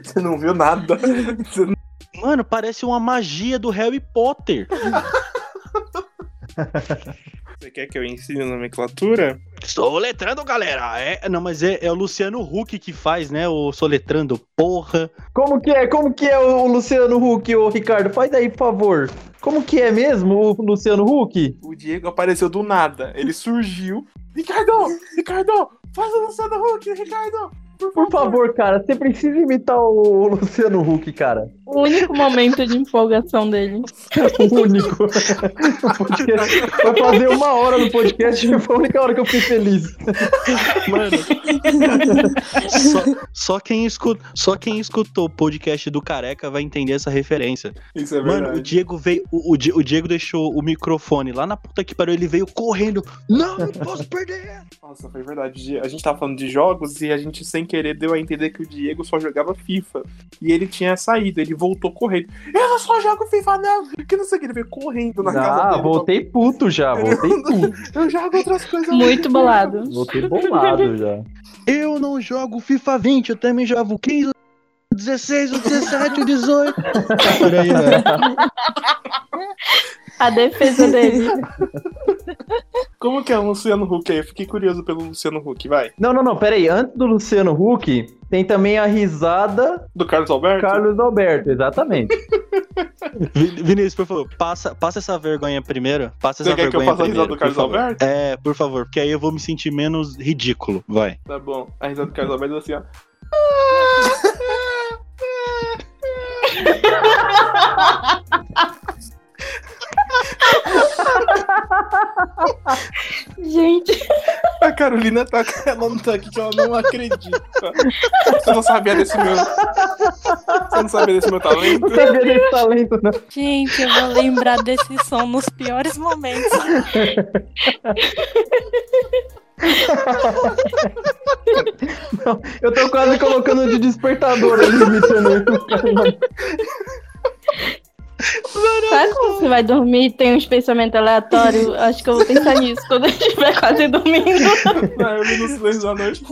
Você não viu nada. Não- Mano, parece uma magia do Harry Potter. Você quer que eu ensine a nomenclatura? Soletrando, galera! É, não, mas é, é o Luciano Huck que faz, né? O Soletrando, porra. Como que é? Como que é o Luciano Huck, ô Ricardo? Faz aí, por favor. Como que é mesmo o Luciano Huck? O Diego apareceu do nada. Ele surgiu. Ricardo! Ricardo! Faz o Luciano Huck, Ricardo! Por favor, cara, você precisa imitar o Luciano Huck, cara. O único momento de empolgação dele. O único. Vai fazer uma hora no podcast e foi a única hora que eu fiquei feliz. Mano. só, só quem escutou, só quem escutou o podcast do Careca vai entender essa referência. Isso é Mano, o verdade. Diego veio. O, o Di- o Diego deixou o microfone lá na puta que pariu. Ele veio correndo. Não, não posso perder! Nossa, foi verdade. A gente tava falando de jogos e a gente, sem querer, deu a entender que o Diego só jogava FIFA. E ele tinha saído, ele voltou correndo. Eu não só jogo FIFA, não! Que não sei o que, ele veio correndo na casa Ah, voltei puto já, voltei puto. Eu jogo outras coisas. Muito bolado. Voltei bolado já. Eu não jogo FIFA 20, eu também jogo 15, 16, 17, 18. Por aí, né? A defesa dele. Como que é o Luciano Huck aí? Eu fiquei curioso pelo Luciano Huck, vai. Não, não, não, peraí. Antes do Luciano Huck, tem também a risada Do Carlos Alberto? Carlos Alberto, exatamente. Vi- Vinícius, por favor, passa, passa essa vergonha primeiro. Passa Você essa quer que eu vergonha faça a risada do Carlos. Alberto? É, por favor, porque aí eu vou me sentir menos ridículo. Vai. Tá bom. A risada do Carlos Alberto é assim, ó. Gente, A Carolina tá. Ela não tá aqui que ela não acredita. Você não sabia desse meu. Você não sabia desse meu talento? Não sabia desse talento, não. Gente, eu vou lembrar desse som nos piores momentos. Não, Eu tô quase colocando de despertador ali, imitando sabe quando você vai dormir e tem uns pensamentos aleatórios? Acho que eu vou pensar nisso quando eu estiver quase dormindo. Não, eu vi no silêncio da noite.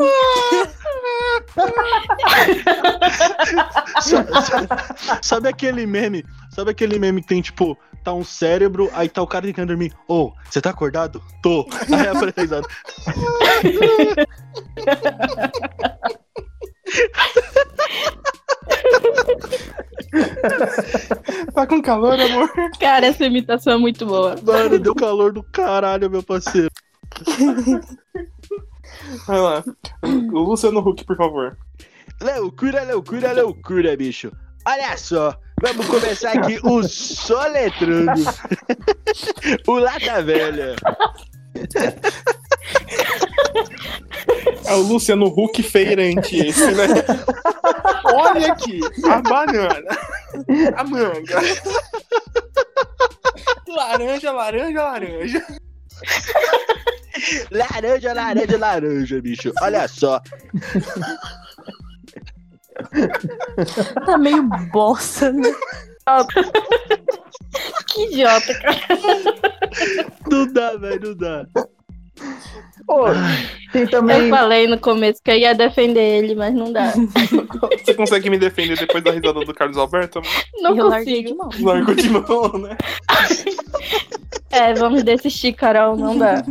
Sa- Sabe aquele meme? Sabe aquele meme que tem, tipo, tá um cérebro, aí tá o cara tentando dormir. Ô, você tá acordado? Tô. Aí aparece a risada. Tá com calor, amor? Cara, essa imitação é muito boa. Mano, deu calor do caralho, meu parceiro. Vai lá. O Luciano Huck, por favor. Loucura, loucura, loucura, bicho. Olha só, vamos começar aqui o soletrando. o Lata Velha. É o Luciano Huck feirante esse, né? Olha aqui, a banana, a manga. Laranja, laranja, laranja. Laranja, laranja, laranja, bicho. Olha só. Tá meio bosta, né? Que idiota, cara. Não dá, velho, não dá. Ô, Tem Eu também. falei no começo que eu ia defender ele, mas não dá. Você consegue me defender depois da risada do Carlos Alberto? Não eu larguei de consigo. mão. Largou de mão, né? É, vamos desistir, Carol, não dá.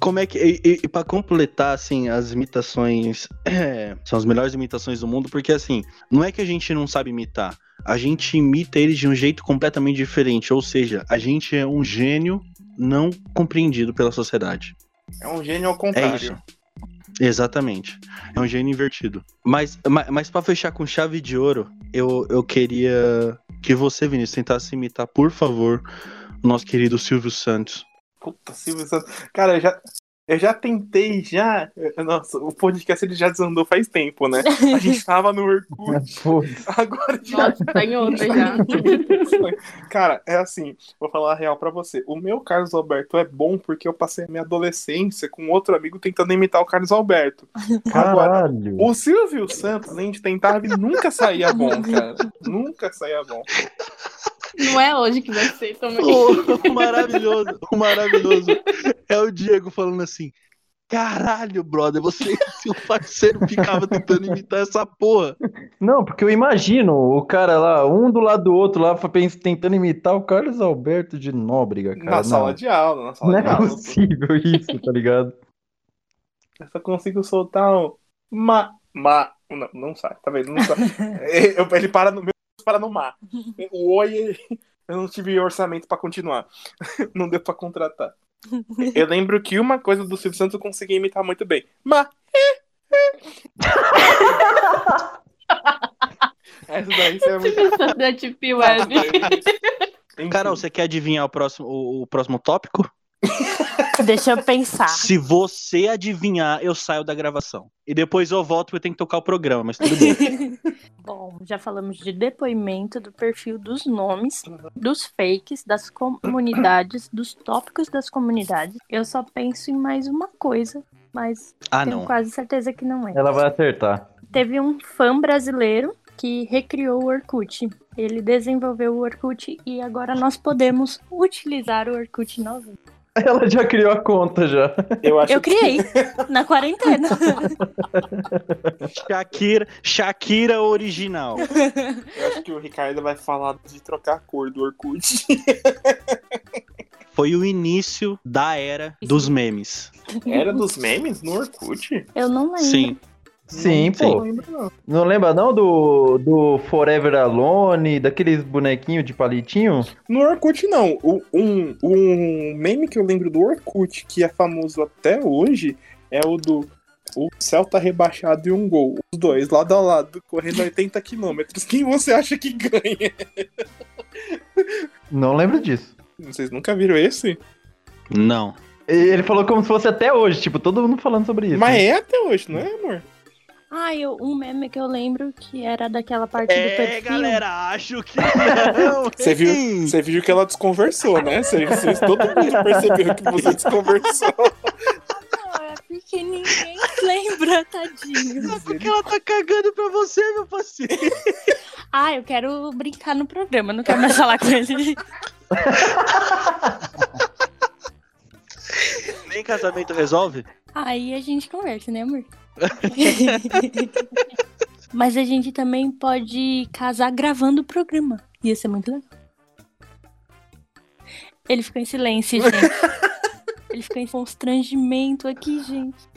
Como é que. E, e, e pra completar, assim, as imitações. é, são as melhores imitações do mundo, porque, assim, não é que a gente não sabe imitar. A gente imita eles de um jeito completamente diferente. Ou seja, a gente é um gênio não compreendido pela sociedade. É um gênio ao É contrário. isso. Exatamente. É um gênio invertido. Mas, mas, mas para fechar com chave de ouro, eu, eu queria que você, Vinícius, tentasse imitar, por favor, o nosso querido Silvio Santos. Puta, Silvio Santos. Cara, eu já, eu já tentei, já. Nossa, o podcast ele já desandou faz tempo, né? A gente tava no Orkut, agora já. Nossa, tá em outra já. Cara, é assim, vou falar a real pra você. O meu Carlos Alberto é bom porque eu passei a minha adolescência com outro amigo tentando imitar o Carlos Alberto. Agora, Caralho. o Silvio Santos, a gente tentava e nunca saía bom, cara. Nunca saía bom. Não é hoje que vai ser também. O maravilhoso, o maravilhoso é o Diego falando assim: Caralho, brother, você e seu parceiro ficava tentando imitar essa porra. Não, porque eu imagino o cara lá, um do lado do outro lá, tentando imitar o Carlos Alberto de Nóbrega, cara. Na Não, sala de aula, na sala não de é aula. possível isso, tá ligado? Eu só consigo soltar um ma, ma. Não, não sai, tá vendo? Não sai. Ele para no meu, para no ma. O oi, eu não tive orçamento pra continuar. Não deu pra contratar. Eu lembro que uma coisa do Silvio Santos eu consegui imitar muito bem. Ma. Essa daí você é muito. da Tip Web. Carol, você quer adivinhar o próximo, o, o próximo tópico? Deixa eu pensar. Se você adivinhar, eu saio da gravação. E depois eu volto porque tem que tocar o programa, mas tudo bem. Bom, já falamos de depoimento, do perfil dos nomes, dos fakes, das comunidades, dos tópicos das comunidades. Eu só penso em mais uma coisa, mas Ah, tenho não. quase certeza que não é. Ela vai acertar. Teve um fã brasileiro que recriou o Orkut. Ele desenvolveu o Orkut e agora nós podemos utilizar o Orkut novamente. Ela já criou a conta já. Eu acho Eu criei na quarentena. Shakira, Shakira original. Que, eu acho que o Ricardo vai falar de trocar a cor do Orkut. Foi o início da era dos memes. Era dos memes no Orkut? Eu não lembro. Sim. Sim. Não pô. lembro, não. Não lembra não do, do Forever Alone, daqueles bonequinhos de palitinho? No Orkut, não. O- um, um meme que eu lembro do Orkut, que é famoso até hoje, é o do O céu tá rebaixado e um gol. Os dois, lado a lado, correndo 80 km. Quem você acha que ganha? Não lembro disso. Vocês nunca viram esse? Não. Ele falou como se fosse até hoje, tipo, todo mundo falando sobre isso. Mas né? é até hoje, não é, amor? Ah, eu, um meme que eu lembro que era daquela parte do É, perfil. galera, acho que não. Você viu, você viu que ela desconversou, né? Você, vocês- todo mundo percebeu que você desconversou. Não, é porque ninguém lembra, tadinho. É porque ela tá cagando pra você, meu parceiro. Ah, eu quero brincar no programa, não quero mais falar com ele. Nem casamento resolve? Aí a gente conversa, né, amor? Mas a gente também pode casar gravando o programa. Ia ser muito legal. Ele ficou em silêncio, gente. Ele ficou em constrangimento aqui, gente.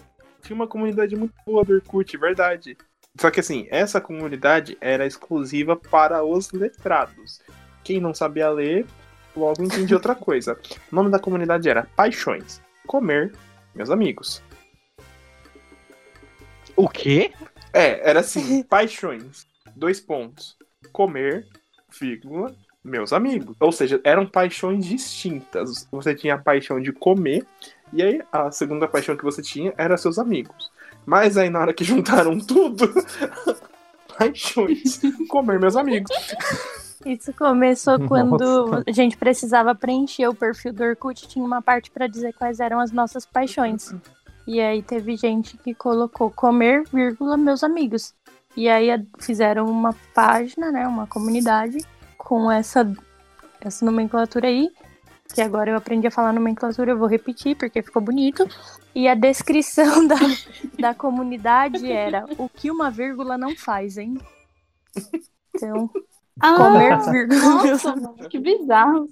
Tinha uma comunidade muito boa do Orkut, verdade. Só que assim, essa comunidade era exclusiva para os letrados. Quem não sabia ler, logo entendia outra coisa. O nome da comunidade era Paixões. Comer, meus amigos. O quê? É, era assim, paixões. Dois pontos. Comer, vírgula, meus amigos. Ou seja, eram paixões distintas. Você tinha a paixão de comer, e aí a segunda paixão que você tinha era seus amigos. Mas aí na hora que juntaram tudo, paixões, comer meus amigos. Isso começou Nossa. quando a gente precisava preencher o perfil do Orkut, tinha uma parte pra dizer quais eram as nossas paixões. E aí teve gente que colocou comer, vírgula, meus amigos. E aí fizeram uma página, né, uma comunidade com essa essa nomenclatura aí. que agora eu aprendi a falar nomenclatura, eu vou repetir porque ficou bonito. E a descrição da, da comunidade era o que uma vírgula não faz, hein? Então, Ah, comer vírgula. nossa, que bizarro.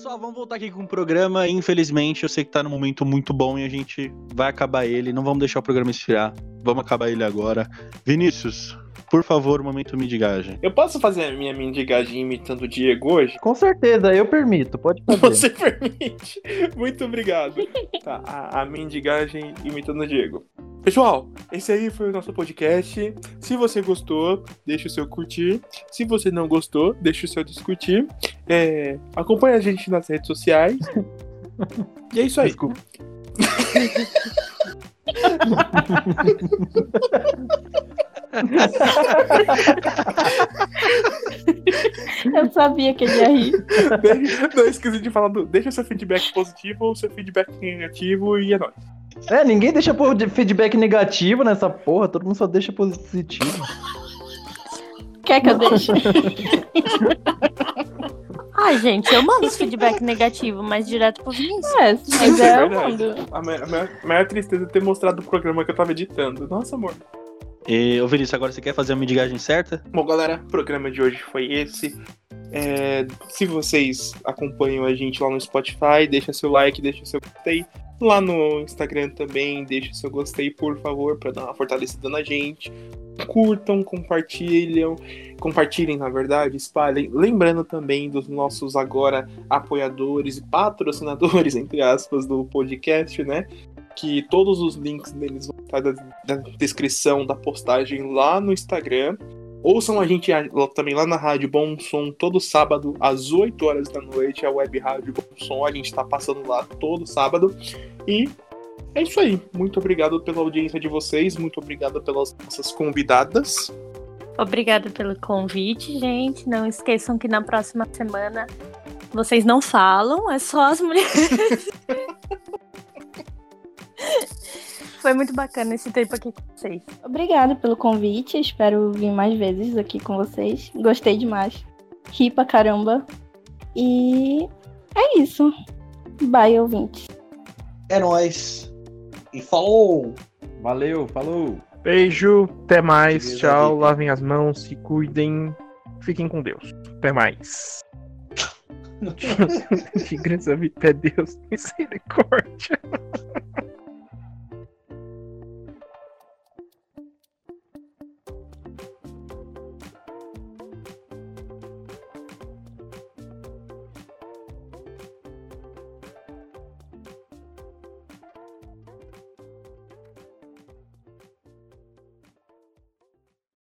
Pessoal, vamos voltar aqui com o programa. Infelizmente, eu sei que tá num momento muito bom e a gente vai acabar ele. Não vamos deixar o programa esfriar. Vamos acabar ele agora. Vinícius, por favor, momento mendigagem. Eu posso fazer a minha mendigagem imitando o Diego hoje? Com certeza, eu permito, pode fazer. Você permite. Muito obrigado. Tá, a, a mendigagem imitando o Diego. Pessoal, esse aí foi o nosso podcast. Se você gostou, deixa o seu curtir. Se você não gostou, deixa o seu discutir. É, acompanha a gente nas redes sociais. E é isso aí. Desculpa. Eu sabia que ele ia rir. Não esqueci de falar do. Deixa seu feedback positivo ou seu feedback negativo e é nóis. É, ninguém deixa feedback negativo nessa porra, todo mundo só deixa positivo. Quer que eu deixe? Ai, gente, eu mando os feedback negativo, mas direto pro Vinícius. É, mas é, eu verdade. mando. A maior, a maior- a maior tristeza é ter mostrado o programa que eu tava editando. Nossa, amor. E, ô Vinícius, agora você quer fazer a mendigagem certa? Bom, galera, o programa de hoje foi esse. É, se vocês acompanham a gente lá no Spotify, deixa seu like, deixa seu gostei. Lá no Instagram também, deixa seu gostei, por favor, para dar uma fortalecida na gente. Curtam, compartilham, compartilhem, na verdade, espalhem. Lembrando também dos nossos agora apoiadores e patrocinadores, entre aspas, do podcast, né? Que todos os links deles vão estar da, da descrição da postagem lá no Instagram. Ouçam a gente também lá na Rádio Bom Som todo sábado, às 8 horas da noite, a Web Rádio Bom Som. A gente tá passando lá todo sábado. E é isso aí. Muito obrigado pela audiência de vocês. Muito obrigado pelas nossas convidadas. Obrigada pelo convite, gente. Não esqueçam que na próxima semana vocês não falam, é só as mulheres. Foi muito bacana esse tempo aqui com vocês. Obrigada pelo convite. Espero vir mais vezes aqui com vocês. Gostei demais. Ri pra caramba. E é isso. Bye, ouvinte. É nóis. E falou! Valeu, falou. Beijo, até mais. Beleza, Tchau. Vitor. Lavem as mãos, se cuidem. Fiquem com Deus. Até mais. que graça, é Deus. Misericórdia.